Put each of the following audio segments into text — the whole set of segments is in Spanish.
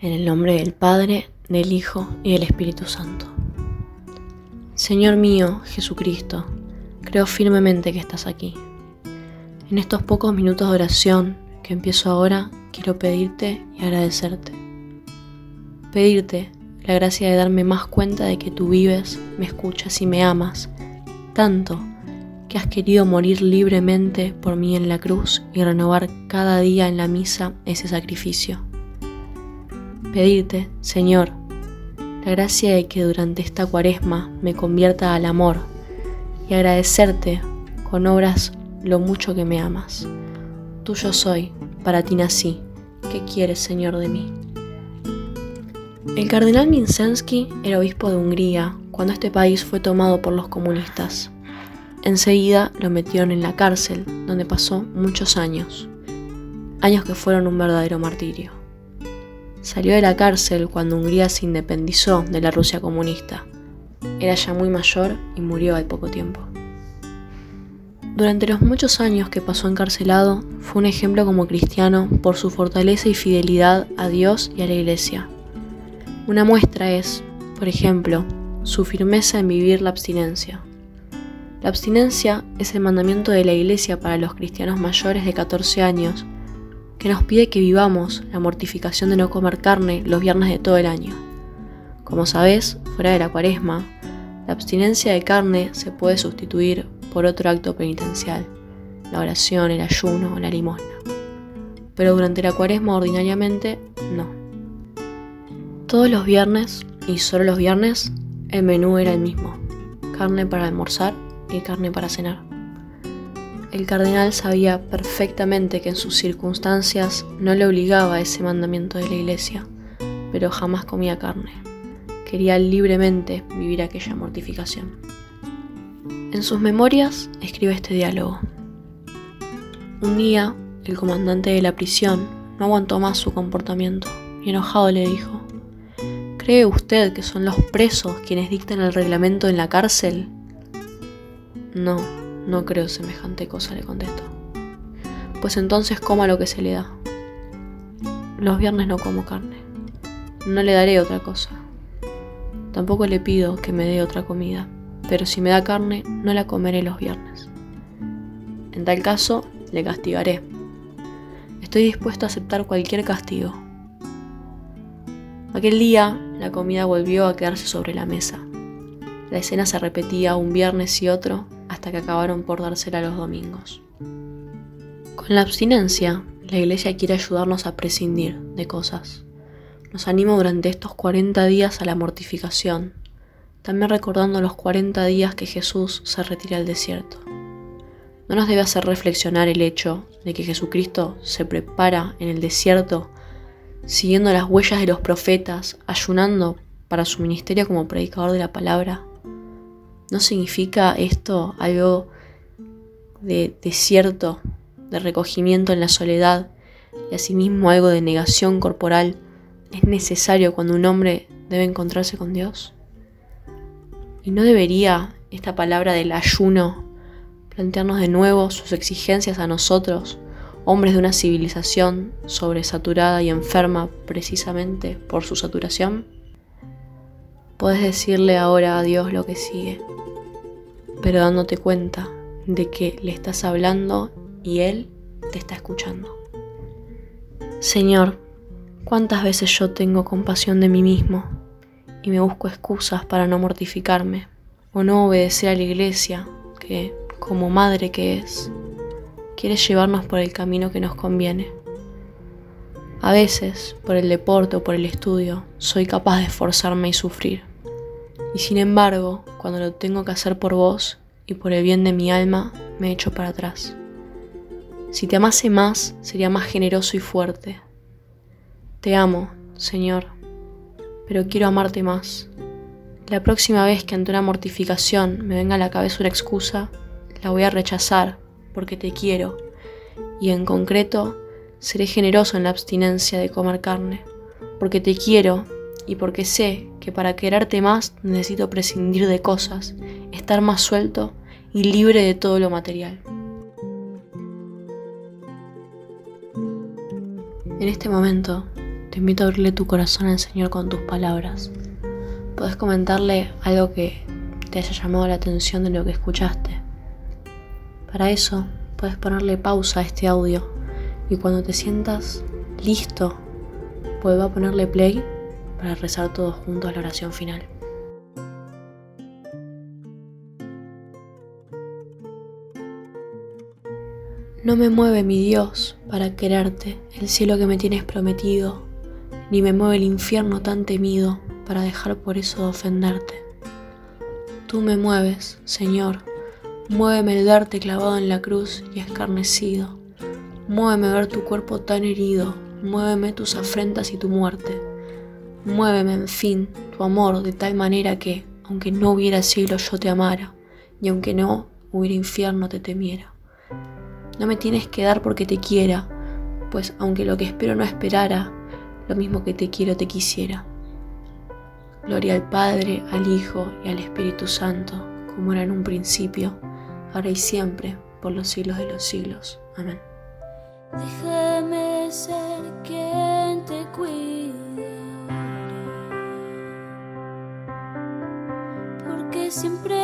En el nombre del Padre, del Hijo y del Espíritu Santo. Señor mío, Jesucristo, creo firmemente que estás aquí. En estos pocos minutos de oración que empiezo ahora, quiero pedirte y agradecerte. Pedirte la gracia de darme más cuenta de que tú vives, me escuchas y me amas, tanto que has querido morir libremente por mí en la cruz y renovar cada día en la misa ese sacrificio. Pedirte, Señor, la gracia de que durante esta cuaresma me convierta al amor y agradecerte con obras lo mucho que me amas. Tuyo soy, para ti nací. ¿Qué quieres, Señor, de mí? El cardenal Minsensky era obispo de Hungría cuando este país fue tomado por los comunistas. Enseguida lo metieron en la cárcel, donde pasó muchos años, años que fueron un verdadero martirio. Salió de la cárcel cuando Hungría se independizó de la Rusia comunista. Era ya muy mayor y murió al poco tiempo. Durante los muchos años que pasó encarcelado, fue un ejemplo como cristiano por su fortaleza y fidelidad a Dios y a la Iglesia. Una muestra es, por ejemplo, su firmeza en vivir la abstinencia. La abstinencia es el mandamiento de la Iglesia para los cristianos mayores de 14 años, que nos pide que vivamos la mortificación de no comer carne los viernes de todo el año. Como sabes, fuera de la cuaresma, la abstinencia de carne se puede sustituir por otro acto penitencial, la oración, el ayuno o la limosna. Pero durante la cuaresma ordinariamente no. Todos los viernes, y solo los viernes, el menú era el mismo. Carne para almorzar y carne para cenar. El cardenal sabía perfectamente que en sus circunstancias no le obligaba ese mandamiento de la iglesia, pero jamás comía carne. Quería libremente vivir aquella mortificación. En sus memorias escribe este diálogo. Un día, el comandante de la prisión no aguantó más su comportamiento y enojado le dijo, ¿Cree usted que son los presos quienes dictan el reglamento en la cárcel no, no creo semejante cosa, le contestó. Pues entonces coma lo que se le da. Los viernes no como carne. No le daré otra cosa. Tampoco le pido que me dé otra comida, pero si me da carne, no la comeré los viernes. En tal caso, le castigaré. Estoy dispuesto a aceptar cualquier castigo. Aquel día, la comida volvió a quedarse sobre la mesa. La escena se repetía un viernes y otro hasta que acabaron por dársela los domingos. Con la abstinencia, la iglesia quiere ayudarnos a prescindir de cosas. Nos anima durante estos 40 días a la mortificación, también recordando los 40 días que Jesús se retira al desierto. No nos debe hacer reflexionar el hecho de que Jesucristo se prepara en el desierto siguiendo las huellas de los profetas, ayunando para su ministerio como predicador de la palabra ¿No significa esto algo de desierto, de recogimiento en la soledad y asimismo algo de negación corporal? ¿Es necesario cuando un hombre debe encontrarse con Dios? ¿Y no debería esta palabra del ayuno plantearnos de nuevo sus exigencias a nosotros, hombres de una civilización sobresaturada y enferma precisamente por su saturación? Puedes decirle ahora a Dios lo que sigue pero dándote cuenta de que le estás hablando y Él te está escuchando. Señor, ¿cuántas veces yo tengo compasión de mí mismo y me busco excusas para no mortificarme o no obedecer a la iglesia que, como madre que es, quiere llevarnos por el camino que nos conviene? A veces, por el deporte o por el estudio, soy capaz de esforzarme y sufrir. Y sin embargo, cuando lo tengo que hacer por vos y por el bien de mi alma, me echo para atrás. Si te amase más, sería más generoso y fuerte. Te amo, Señor, pero quiero amarte más. La próxima vez que ante una mortificación me venga a la cabeza una excusa, la voy a rechazar porque te quiero y en concreto seré generoso en la abstinencia de comer carne, porque te quiero y porque sé que para quererte más necesito prescindir de cosas, estar más suelto y libre de todo lo material. En este momento te invito a abrirle tu corazón al Señor con tus palabras. Puedes comentarle algo que te haya llamado la atención de lo que escuchaste. Para eso, puedes ponerle pausa a este audio y cuando te sientas listo, vuelva a ponerle play para rezar todos juntos la oración final. No me mueve mi Dios para quererte, el cielo que me tienes prometido, ni me mueve el infierno tan temido para dejar por eso de ofenderte. Tú me mueves, Señor, muéveme el darte clavado en la cruz y escarnecido, muéveme ver tu cuerpo tan herido, muéveme tus afrentas y tu muerte, muéveme, en fin, tu amor de tal manera que, aunque no hubiera cielo, yo te amara, y aunque no hubiera infierno, te temiera. No me tienes que dar porque te quiera, pues aunque lo que espero no esperara, lo mismo que te quiero te quisiera. Gloria al Padre, al Hijo y al Espíritu Santo, como era en un principio, ahora y siempre, por los siglos de los siglos. Amén. Déjame ser siempre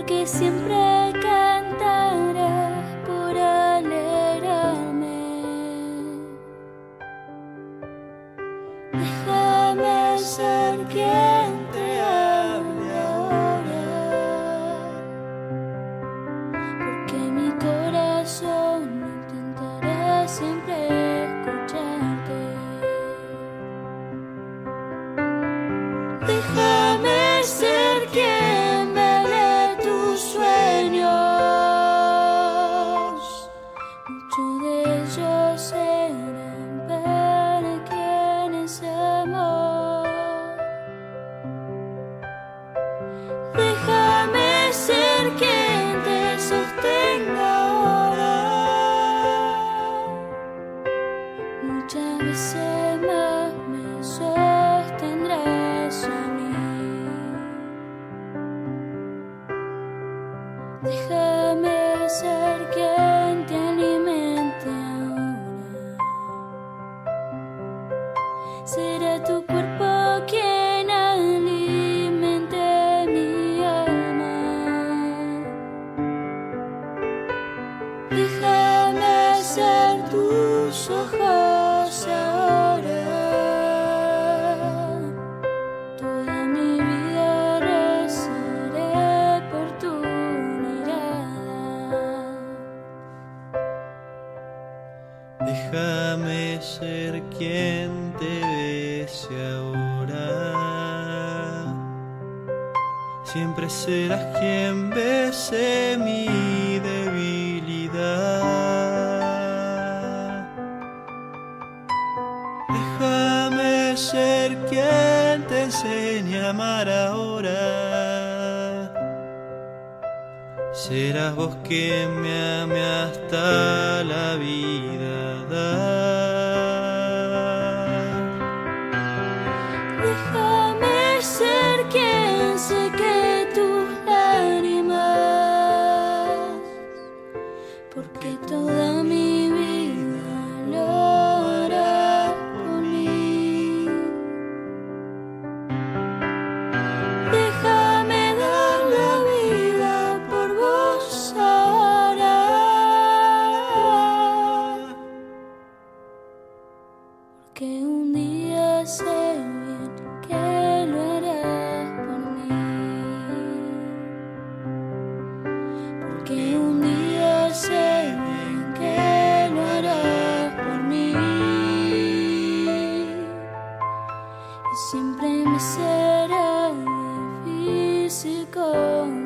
porque siempre Déjame ser tus ojos ahora. Toda mi vida rezaré por tu mirada. Déjame ser quien te bese ahora. Siempre serás quien bese mi ser quien te enseñe a amar ahora. Serás vos quien me ame hasta la vida dar. Déjame ser quien seque siempre me será difícil.